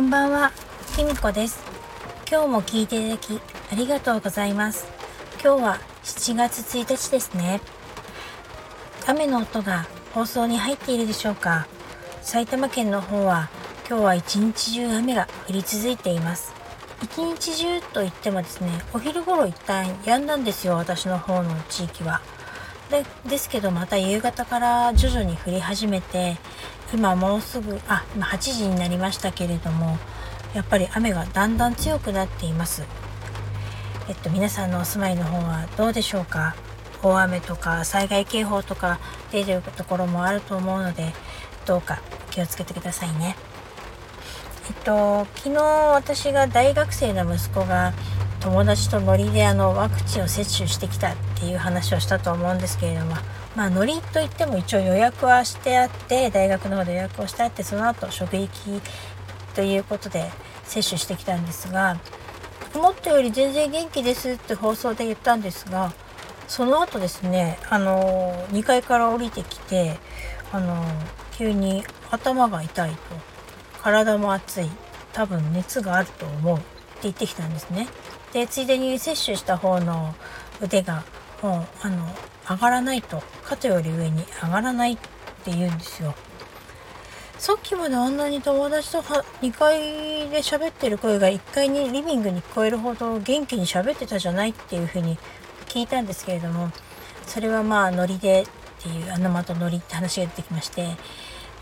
こんばんは、きみこです。今日も聞いていただきありがとうございます。今日は7月1日ですね。雨の音が放送に入っているでしょうか埼玉県の方は今日は一日中雨が降り続いています。一日中といってもですね、お昼頃一旦止んだんですよ、私の方の地域は。でですけどまた夕方から徐々に降り始めて今もうすぐあ今8時になりましたけれどもやっぱり雨がだんだん強くなっています。えっと皆さんのお住まいの方はどうでしょうか？大雨とか災害警報とか出てるところもあると思うのでどうか気をつけてくださいね。えっと昨日私が大学生の息子が友達とノリであのワクチンを接種してきたっていう話をしたと思うんですけれどもまあノリといっても一応予約はしてあって大学の方で予約をしてあってその後職域ということで接種してきたんですが思ったより全然元気ですって放送で言ったんですがその後ですねあの2階から降りてきてあの急に頭が痛いと体も熱い多分熱があると思うって言ってきたんですね。でついでに接種した方の腕がもうあの上がらないと肩より上に上がらないって言うんですよ。さっきまであんなに友達と2階で喋ってる声が1階にリビングに聞こえるほど元気に喋ってたじゃないっていう風に聞いたんですけれどもそれはまあノリでっていうあのまたノリって話が出てきまして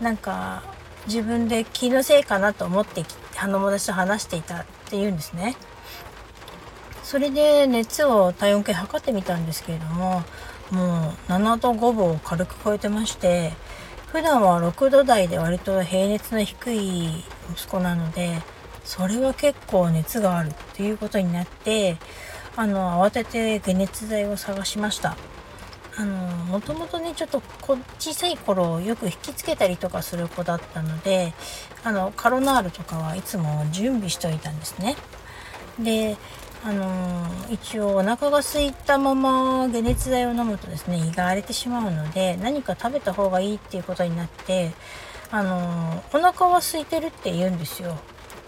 なんか自分で気のせいかなと思って友達と話していたっていうんですね。それで熱を体温計測ってみたんですけれどももう7度5分を軽く超えてまして普段は6度台で割と平熱の低い息子なのでそれは結構熱があるっていうことになってあの慌てて解熱剤を探しました。あのもともとねちょっと小さい頃よく引きつけたりとかする子だったのであのカロナールとかはいつも準備しておいたんですね。であのー、一応お腹が空いたまま解熱剤を飲むとですね胃が荒れてしまうので何か食べた方がいいっていうことになってあのー、お腹は空いてるって言うんですよ。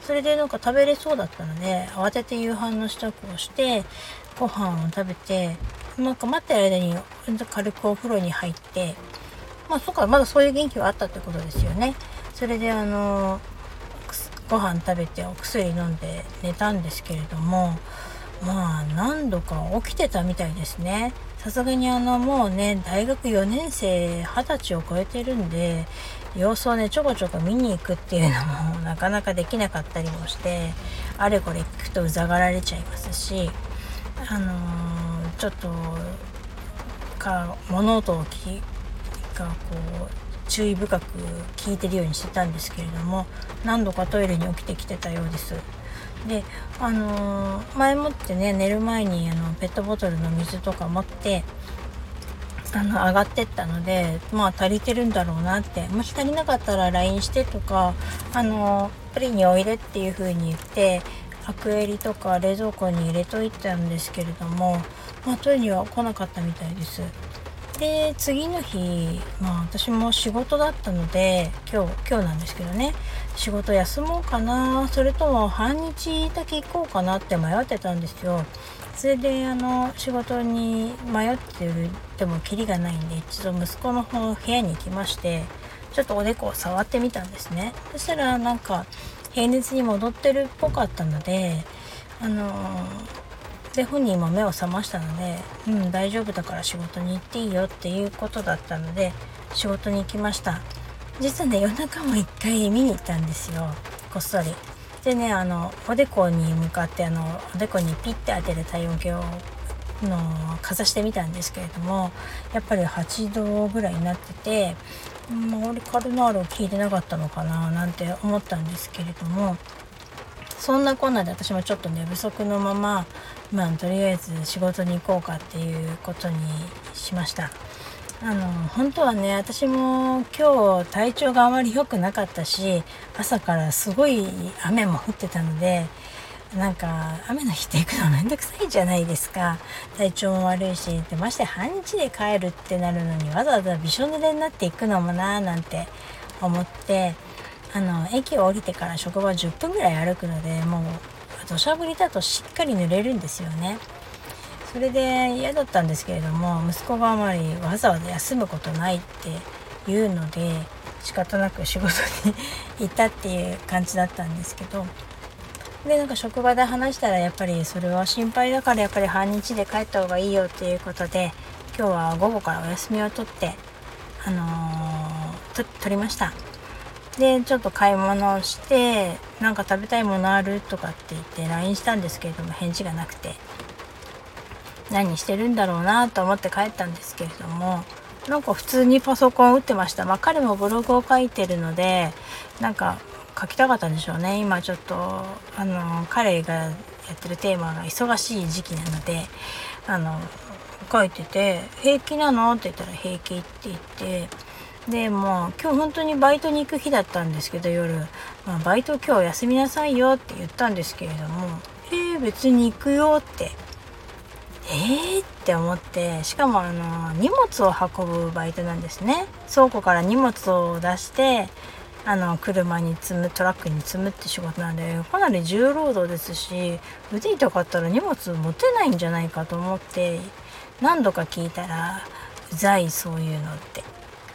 それでなんか食べれそうだったので慌てて夕飯の支度をしてご飯を食べてなんか待ってる間に軽くお風呂に入ってまあそっかまだそういう元気はあったってことですよね。それであのーご飯食べてお薬飲んで寝たんですけれどもまあ何度か起きてたみたいですね。さすがにあのもうね大学4年生二十歳を超えてるんで様子をねちょこちょこ見に行くっていうのも なかなかできなかったりもしてあれこれ聞くとうざがられちゃいますしあのー、ちょっとか物音を聞がこう注意深く聞いてるようにしてたんですけれども何度かトイレに起きてきてたようです。であのー、前もってね寝る前にあのペットボトルの水とか持ってあの上がってったのでまあ足りてるんだろうなってもし足りなかったら LINE してとかあのプリンにおいでっていう風に言ってアクエリとか冷蔵庫に入れといたんですけれども、まあ、取りには来なかったみたいです。で次の日まあ私も仕事だったので今日今日なんですけどね。仕事休もうかな。それとも半日だけ行こうかなって迷ってたんですよ。それであの仕事に迷ってるでもキリがないんで一度息子の方部屋に行きましてちょっとおでこを触ってみたんですね。そしたらなんか平熱に戻ってるっぽかったのであので本人も目を覚ましたので「うん大丈夫だから仕事に行っていいよ」っていうことだったので仕事に行きました。実はね夜中も一回見に行ったんですよ。こっそり。でねあのおでこに向かってあのおでこにピッて当てる体温計をのかざしてみたんですけれどもやっぱり8度ぐらいになってて、まあ、俺カルナールを聞いてなかったのかななんて思ったんですけれどもそんなこんなで私もちょっと寝不足のまままあとりあえず仕事に行こうかっていうことにしました。あの本当はね私も今日体調があまり良くなかったし朝からすごい雨も降ってたのでなんか雨の日って行くのめんどくさいじゃないですか。体調も悪いしでまして半日で帰るってなるのにわざわざびしょ濡れになっていくのもなーなんて思ってあの駅を降りてから職場10分ぐらい歩くのでもう土砂降りだとしっかり濡れるんですよね。それで嫌だったんですけれども息子があまりわざわざ休むことないって言うので仕方なく仕事に行ったっていう感じだったんですけどでなんか職場で話したらやっぱりそれは心配だからやっぱり半日で帰った方がいいよっていうことで今日は午後からお休みを取ってあのー、取りましたでちょっと買い物をしてなんか食べたいものあるとかって言って LINE したんですけれども返事がなくて何してるんだろうなと思って帰ったんですけれどもなんか普通にパソコン打ってましたまあ彼もブログを書いてるのでなんか書きたかったんでしょうね今ちょっとあの彼がやってるテーマが忙しい時期なのであの書いてて「平気なの?」って言ったら「平気」って言ってでもう今日本当にバイトに行く日だったんですけど夜、まあ、バイト今日休みなさいよって言ったんですけれども「えー、別に行くよ」って。えー？って思ってしかもあの荷物を運ぶバイトなんですね。倉庫から荷物を出してあの車に積むトラックに積むって仕事なんでかなり重労働ですし腕痛かったら荷物持てないんじゃないかと思って何度か聞いたらうざいそういうのって。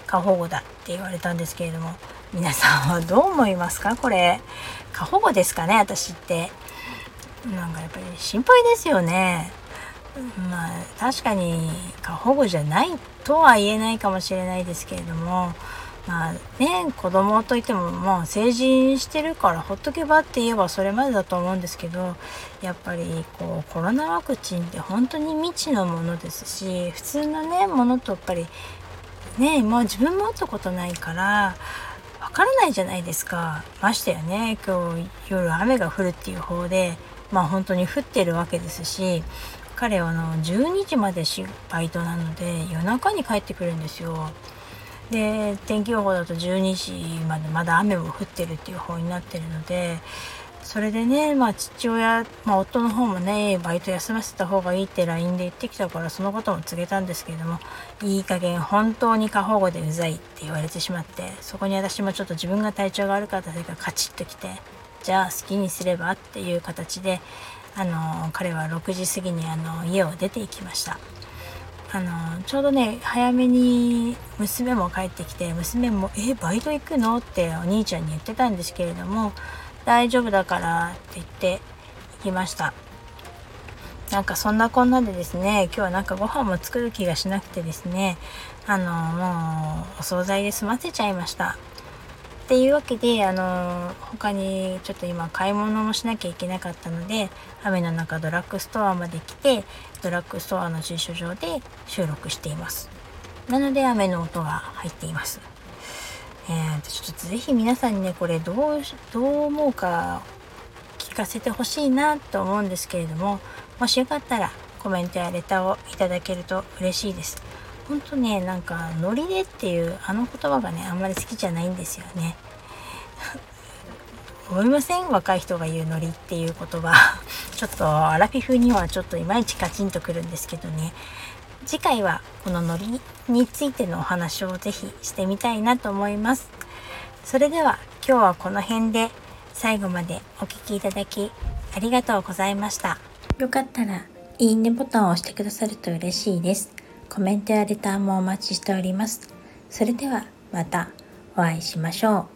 過保護だって言われたんですけれども皆さんはどう思いますか？これ。過保護ですかね私って。なんかやっぱり心配ですよね。まあ確かに過保護じゃないとは言えないかもしれないですけれどもまあね子供といってももう成人してるからほっとけばって言えばそれまでだと思うんですけどやっぱりこうコロナワクチンって本当に未知のものですし普通のねものとやっぱりねもう自分も打ったことないからわからないじゃないですかましてやね今日夜雨が降るっていう方でまあ本当に降ってるわけですし彼はあの12時までバイトなので夜中に帰ってくるんですよ。で天気予報だと12時までまだ雨も降ってるっていう方になってるのでそれでねまあ父親、まあ、夫の方もねバイト休ませた方がいいって LINE で言ってきたからそのことも告げたんですけれどもいい加減本当に過保護でうざいって言われてしまってそこに私もちょっと自分が体調が悪かったせいかカチッときてじゃあ好きにすればっていう形であの彼は6時過ぎにあの家を出て行きましたあのちょうどね早めに娘も帰ってきて娘も「えバイト行くの?」ってお兄ちゃんに言ってたんですけれども「大丈夫だから」って言って行きました。なんかそんなこんなでですね今日はなんかご飯も作る気がしなくてですねあのもうお惣菜で済ませちゃいました。っていうわけであの他にちょっと今買い物もしなきゃいけなかったので雨の中ドラッグストアまで来てドラッグストアの駐車場で収録しています。なので雨の音が入っています。えー、ちょっとぜひ皆さんにねこれどうどう思うか聞かせてほしいなと思うんですけれどももしよかったらコメントやレターをいただけると嬉しいです。ほんとねなんかノリでっていうあの言葉がねあんまり好きじゃないんですよね。思いません？若い人が言うノリっていう言葉。ちょっとアラフィフにはちょっといまいちカチンとくるんですけどね。次回はこのノリについてのお話をぜひしてみたいなと思いますそれでは今日はこの辺で最後までお聴きいただきありがとうございましたよかったらいいねボタンを押してくださると嬉しいですコメントやレターもお待ちしております。それではまたお会いしましょう。